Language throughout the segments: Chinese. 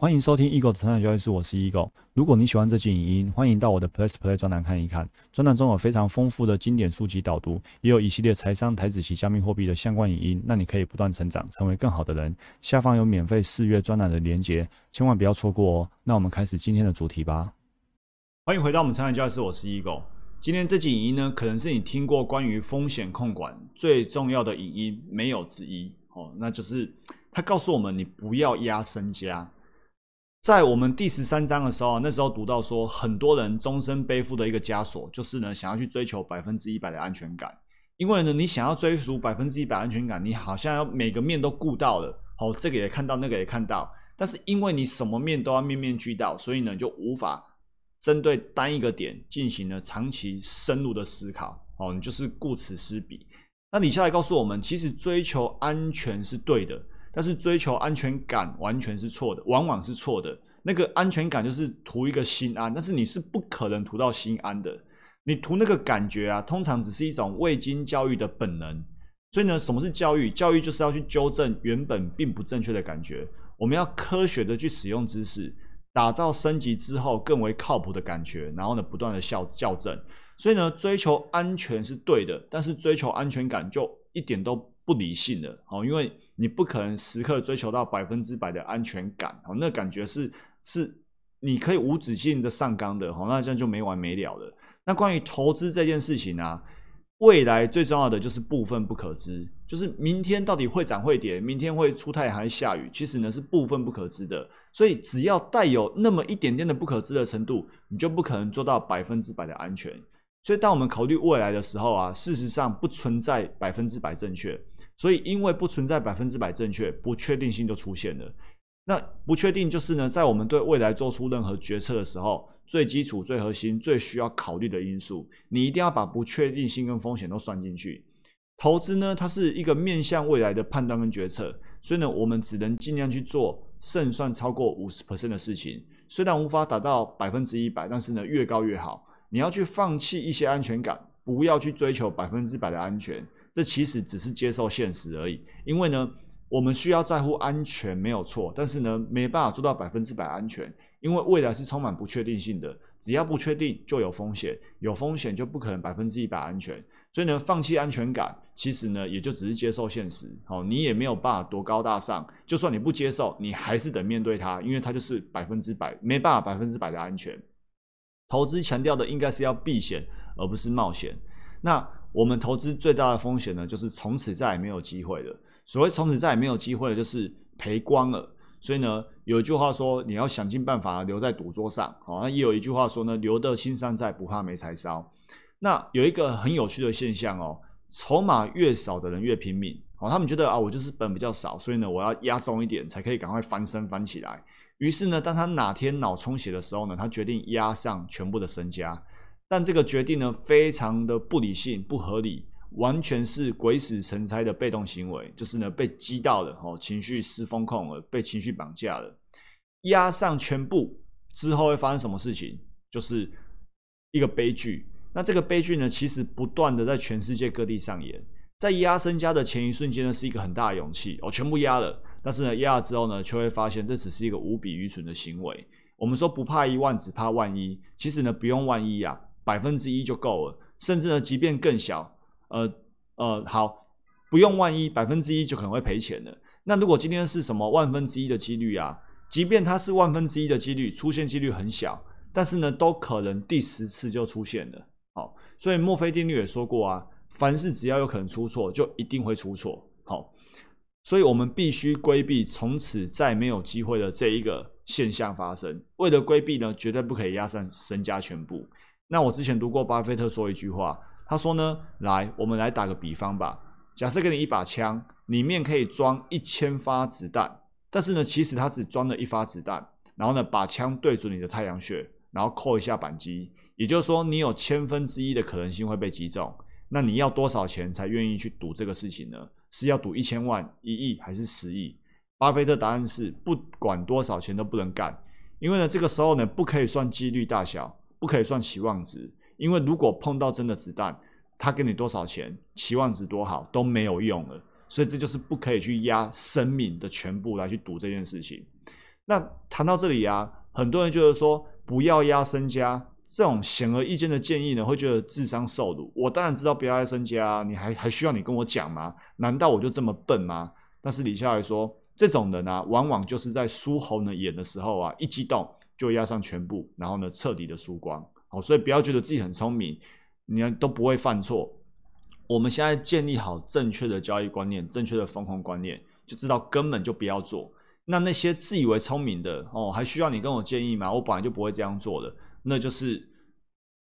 欢迎收听 Eagle 的成长交易室，我是 Eagle。如果你喜欢这期影音，欢迎到我的 Plus Play 专栏看一看。专栏中有非常丰富的经典书籍导读，也有一系列财商、台子及加密货币的相关影音，让你可以不断成长，成为更好的人。下方有免费试阅专栏的连结，千万不要错过哦。那我们开始今天的主题吧。欢迎回到我们成长交易室，我是 Eagle。今天这集影音呢，可能是你听过关于风险控管最重要的影音，没有之一哦。那就是他告诉我们，你不要压身家。在我们第十三章的时候，那时候读到说，很多人终身背负的一个枷锁，就是呢，想要去追求百分之一百的安全感。因为呢，你想要追逐百分之一百安全感，你好像要每个面都顾到了，好，这个也看到，那个也看到。但是因为你什么面都要面面俱到，所以呢，就无法针对单一个点进行了长期深入的思考。哦，你就是顾此失彼。那你下来告诉我们，其实追求安全是对的。但是追求安全感完全是错的，往往是错的。那个安全感就是图一个心安，但是你是不可能图到心安的。你图那个感觉啊，通常只是一种未经教育的本能。所以呢，什么是教育？教育就是要去纠正原本并不正确的感觉。我们要科学的去使用知识，打造升级之后更为靠谱的感觉，然后呢，不断的校校正。所以呢，追求安全是对的，但是追求安全感就一点都。不理性的哦，因为你不可能时刻追求到百分之百的安全感哦，那感觉是是你可以无止境的上纲的哦，那这样就没完没了了。那关于投资这件事情呢，未来最重要的就是部分不可知，就是明天到底会涨会跌，明天会出太阳还是下雨，其实呢是部分不可知的。所以只要带有那么一点点的不可知的程度，你就不可能做到百分之百的安全。所以当我们考虑未来的时候啊，事实上不存在百分之百正确。所以，因为不存在百分之百正确，不确定性就出现了。那不确定就是呢，在我们对未来做出任何决策的时候，最基础、最核心、最需要考虑的因素，你一定要把不确定性跟风险都算进去。投资呢，它是一个面向未来的判断跟决策，所以呢，我们只能尽量去做胜算超过五十 percent 的事情。虽然无法达到百分之一百，但是呢，越高越好。你要去放弃一些安全感，不要去追求百分之百的安全。这其实只是接受现实而已，因为呢，我们需要在乎安全没有错，但是呢，没办法做到百分之百安全，因为未来是充满不确定性的，只要不确定就有风险，有风险就不可能百分之一百安全，所以呢，放弃安全感，其实呢，也就只是接受现实，哦，你也没有办法多高大上，就算你不接受，你还是得面对它，因为它就是百分之百，没办法百分之百的安全。投资强调的应该是要避险，而不是冒险。那我们投资最大的风险呢，就是从此再也没有机会了。所谓从此再也没有机会了，就是赔光了。所以呢，有一句话说，你要想尽办法留在赌桌上。哦，那也有一句话说呢，留得青山在，不怕没柴烧。那有一个很有趣的现象哦，筹码越少的人越拼命。哦，他们觉得啊，我就是本比较少，所以呢，我要压重一点，才可以赶快翻身翻起来。于是呢，当他哪天脑充血的时候呢，他决定压上全部的身家。但这个决定呢，非常的不理性、不合理，完全是鬼使神差的被动行为，就是呢被激到了，哦，情绪失风控了，被情绪绑架了，压上全部之后会发生什么事情？就是一个悲剧。那这个悲剧呢，其实不断的在全世界各地上演。在压身家的前一瞬间呢，是一个很大的勇气，哦，全部压了。但是呢，压了之后呢，却会发现这只是一个无比愚蠢的行为。我们说不怕一万，只怕万一。其实呢，不用万一啊。百分之一就够了，甚至呢，即便更小，呃呃，好，不用万一，百分之一就可能会赔钱了。那如果今天是什么万分之一的几率啊，即便它是万分之一的几率，出现几率很小，但是呢，都可能第十次就出现了。好，所以墨菲定律也说过啊，凡事只要有可能出错，就一定会出错。好，所以我们必须规避从此再没有机会的这一个现象发生。为了规避呢，绝对不可以压上身家全部。那我之前读过巴菲特说一句话，他说呢，来，我们来打个比方吧。假设给你一把枪，里面可以装一千发子弹，但是呢，其实它只装了一发子弹。然后呢，把枪对准你的太阳穴，然后扣一下扳机，也就是说，你有千分之一的可能性会被击中。那你要多少钱才愿意去赌这个事情呢？是要赌一千万、一亿还是十亿？巴菲特答案是，不管多少钱都不能干，因为呢，这个时候呢，不可以算几率大小。不可以算期望值，因为如果碰到真的子弹，他给你多少钱，期望值多好都没有用了。所以这就是不可以去压生命的全部来去赌这件事情。那谈到这里啊，很多人觉得说不要压身家这种显而易见的建议呢，会觉得智商受辱。我当然知道不要压身家，你还还需要你跟我讲吗？难道我就这么笨吗？但是李笑来说，这种人啊，往往就是在输猴呢眼的时候啊，一激动就压上全部，然后呢彻底的输光。好，所以不要觉得自己很聪明，你都不会犯错。我们现在建立好正确的交易观念、正确的风控观念，就知道根本就不要做。那那些自以为聪明的哦，还需要你跟我建议吗？我本来就不会这样做的，那就是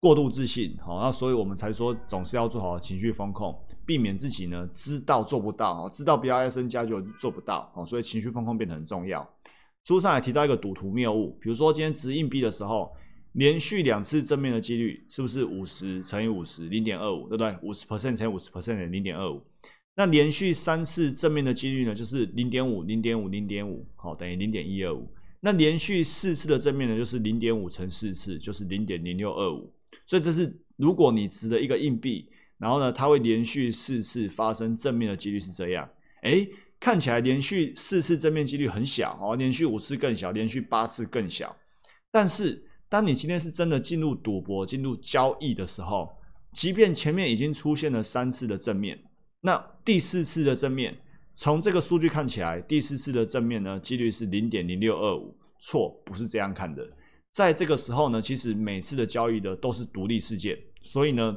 过度自信。好，那所以我们才说总是要做好情绪风控，避免自己呢知道做不到，知道不要 S N 加就做不到。哦，所以情绪风控变得很重要。书上还提到一个赌徒谬误，比如说今天值硬币的时候，连续两次正面的几率是不是五十乘以五十零点二五，对不对？五十 percent 乘以五十 percent 的零点二五。那连续三次正面的几率呢，就是零点五、零点五、零点五，好，等于零点一二五。那连续四次的正面呢，就是零点五乘四次，就是零点零六二五。所以这是如果你值得一个硬币，然后呢，它会连续四次发生正面的几率是这样。诶，看起来连续四次正面几率很小哦，连续五次更小，连续八次更小。但是当你今天是真的进入赌博、进入交易的时候，即便前面已经出现了三次的正面。那第四次的正面，从这个数据看起来，第四次的正面呢，几率是零点零六二五。错，不是这样看的。在这个时候呢，其实每次的交易的都是独立事件，所以呢，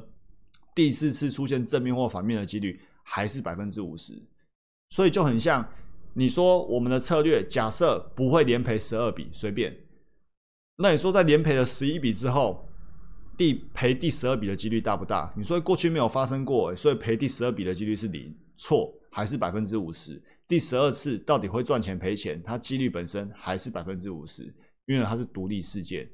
第四次出现正面或反面的几率还是百分之五十。所以就很像你说我们的策略，假设不会连赔十二笔，随便。那你说在连赔了十一笔之后？第赔第十二笔的几率大不大？你说过去没有发生过，所以赔第十二笔的几率是零，错还是百分之五十？第十二次到底会赚钱赔钱？它几率本身还是百分之五十，因为它是独立事件。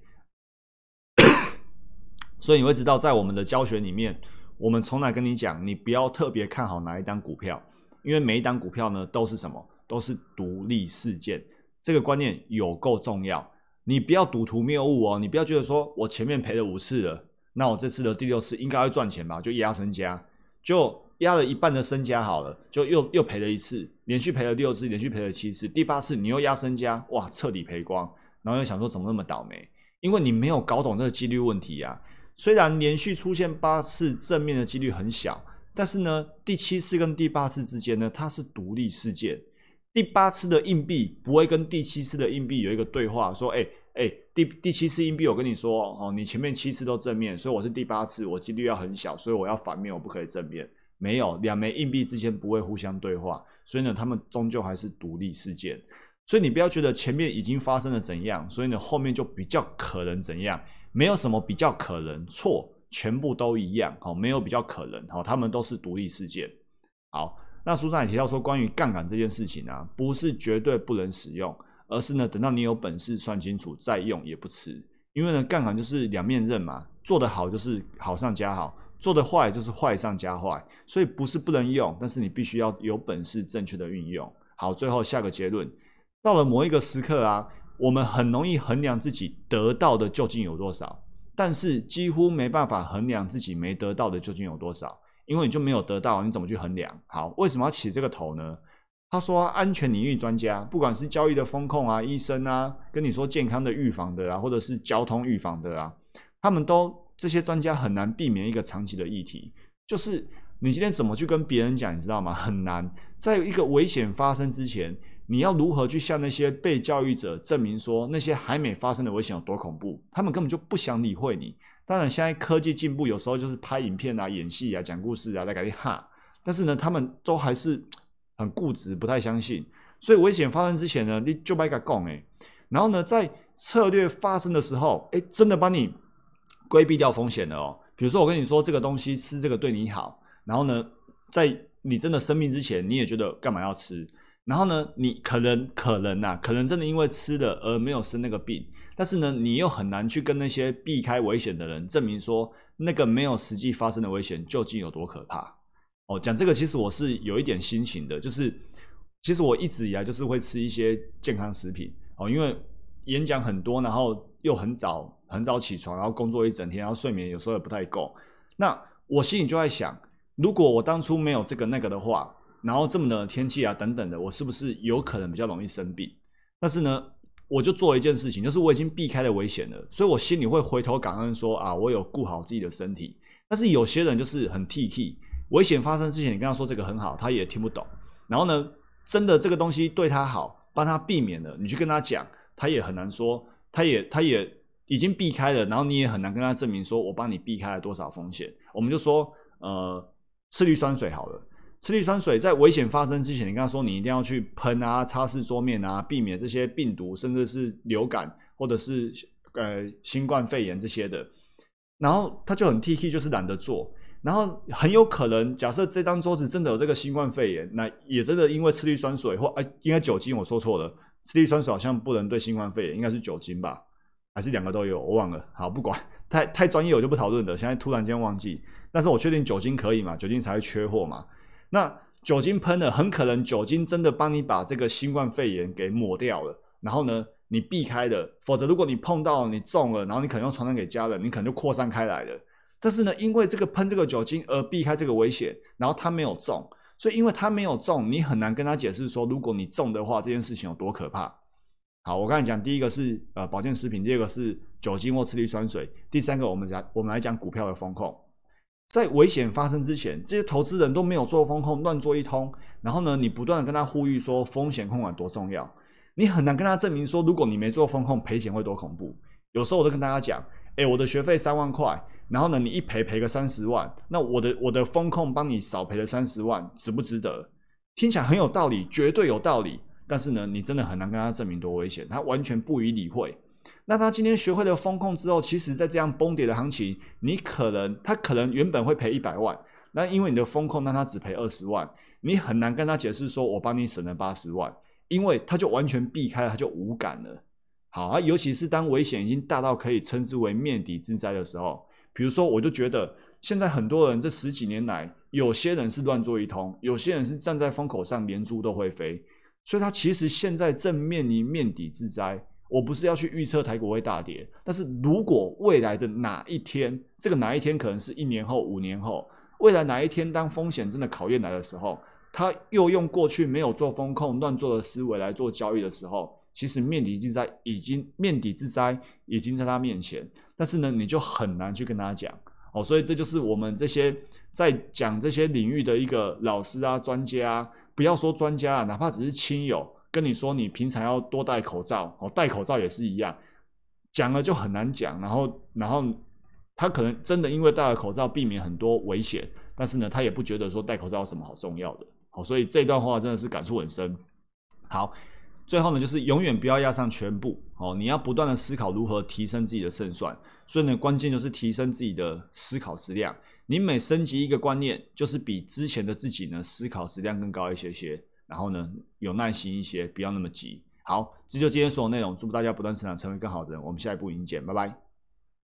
所以你会知道，在我们的教学里面，我们从来跟你讲，你不要特别看好哪一单股票，因为每一单股票呢都是什么？都是独立事件，这个观念有够重要。你不要赌徒谬误哦！你不要觉得说我前面赔了五次了，那我这次的第六次应该会赚钱吧？就压身家，就压了一半的身家好了，就又又赔了一次，连续赔了六次，连续赔了七次，第八次你又压身家，哇，彻底赔光，然后又想说怎么那么倒霉？因为你没有搞懂这个几率问题啊！虽然连续出现八次正面的几率很小，但是呢，第七次跟第八次之间呢，它是独立事件。第八次的硬币不会跟第七次的硬币有一个对话，说，哎哎，第第七次硬币我跟你说，哦，你前面七次都正面，所以我是第八次，我几率要很小，所以我要反面，我不可以正面。没有，两枚硬币之间不会互相对话，所以呢，他们终究还是独立事件。所以你不要觉得前面已经发生了怎样，所以呢，后面就比较可能怎样，没有什么比较可能，错，全部都一样，好，没有比较可能，好，他们都是独立事件，好。那书上也提到说，关于杠杆这件事情啊，不是绝对不能使用，而是呢，等到你有本事算清楚再用也不迟。因为呢，杠杆就是两面刃嘛，做得好就是好上加好，做的坏就是坏上加坏。所以不是不能用，但是你必须要有本事正确的运用。好，最后下个结论，到了某一个时刻啊，我们很容易衡量自己得到的究竟有多少，但是几乎没办法衡量自己没得到的究竟有多少。因为你就没有得到，你怎么去衡量？好，为什么要起这个头呢？他说，安全领域专家，不管是交易的风控啊、医生啊，跟你说健康的预防的啊，或者是交通预防的啊，他们都这些专家很难避免一个长期的议题，就是你今天怎么去跟别人讲，你知道吗？很难，在一个危险发生之前，你要如何去向那些被教育者证明说那些还没发生的危险有多恐怖？他们根本就不想理会你。当然，现在科技进步，有时候就是拍影片啊、演戏啊、讲故事啊，来改变哈。但是呢，他们都还是很固执，不太相信。所以危险发生之前呢，你就不该讲哎。然后呢，在策略发生的时候，哎，真的把你规避掉风险了哦。比如说，我跟你说这个东西吃这个对你好，然后呢，在你真的生病之前，你也觉得干嘛要吃？然后呢，你可能可能呐，可能真的因为吃了而没有生那个病。但是呢，你又很难去跟那些避开危险的人证明说，那个没有实际发生的危险究竟有多可怕。哦，讲这个其实我是有一点心情的，就是其实我一直以来就是会吃一些健康食品哦，因为演讲很多，然后又很早很早起床，然后工作一整天，然后睡眠有时候也不太够。那我心里就在想，如果我当初没有这个那个的话，然后这么的天气啊等等的，我是不是有可能比较容易生病？但是呢？我就做一件事情，就是我已经避开了危险了，所以我心里会回头感恩说啊，我有顾好自己的身体。但是有些人就是很 T T，危险发生之前，你跟他说这个很好，他也听不懂。然后呢，真的这个东西对他好，帮他避免了，你去跟他讲，他也很难说，他也他也已经避开了，然后你也很难跟他证明说我帮你避开了多少风险。我们就说，呃，次氯酸水好了。次氯酸水在危险发生之前，你跟他说你一定要去喷啊，擦拭桌面啊，避免这些病毒，甚至是流感或者是呃新冠肺炎这些的。然后他就很 T K，就是懒得做。然后很有可能，假设这张桌子真的有这个新冠肺炎，那也真的因为次氯酸水或哎，应该酒精，我说错了，次氯酸水好像不能对新冠肺炎，应该是酒精吧？还是两个都有？我忘了。好，不管，太太专业我就不讨论了。现在突然间忘记，但是我确定酒精可以嘛？酒精才会缺货嘛？那酒精喷了，很可能酒精真的帮你把这个新冠肺炎给抹掉了。然后呢，你避开了，否则如果你碰到你中了，然后你可能要传染给家人，你可能就扩散开来了。但是呢，因为这个喷这个酒精而避开这个危险，然后他没有中，所以因为他没有中，你很难跟他解释说，如果你中的话，这件事情有多可怕。好，我刚才讲第一个是呃保健食品，第二个是酒精或次氯酸水，第三个我们讲我们来讲股票的风控。在危险发生之前，这些投资人都没有做风控，乱做一通。然后呢，你不断的跟他呼吁说风险控管多重要，你很难跟他证明说，如果你没做风控，赔钱会多恐怖。有时候我都跟大家讲，哎，我的学费三万块，然后呢，你一赔赔个三十万，那我的我的风控帮你少赔了三十万，值不值得？听起来很有道理，绝对有道理。但是呢，你真的很难跟他证明多危险，他完全不予理会。那他今天学会了风控之后，其实，在这样崩跌的行情，你可能他可能原本会赔一百万，那因为你的风控让他只赔二十万，你很难跟他解释说，我帮你省了八十万，因为他就完全避开了，他就无感了。好啊，尤其是当危险已经大到可以称之为面底之灾的时候，比如说，我就觉得现在很多人这十几年来，有些人是乱做一通，有些人是站在风口上连猪都会飞，所以他其实现在正面临面底之灾。我不是要去预测台股会大跌，但是如果未来的哪一天，这个哪一天可能是一年后、五年后，未来哪一天当风险真的考验来的时候，他又用过去没有做风控、乱做的思维来做交易的时候，其实面底之灾已经面底之灾已经在他面前，但是呢，你就很难去跟他讲哦，所以这就是我们这些在讲这些领域的一个老师啊、专家啊，不要说专家啊，哪怕只是亲友。跟你说，你平常要多戴口罩哦，戴口罩也是一样，讲了就很难讲。然后，然后他可能真的因为戴了口罩，避免很多危险，但是呢，他也不觉得说戴口罩有什么好重要的。好，所以这段话真的是感触很深。好，最后呢，就是永远不要压上全部哦，你要不断的思考如何提升自己的胜算。所以呢，关键就是提升自己的思考质量。你每升级一个观念，就是比之前的自己呢思考质量更高一些些。然后呢，有耐心一些，不要那么急。好，这就今天所有内容。祝福大家不断成长，成为更好的人。我们下一步影见，拜拜。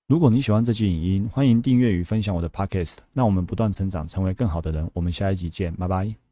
如果你喜欢这期影音，欢迎订阅与分享我的 Podcast。那我们不断成长，成为更好的人。我们下一集见，拜拜。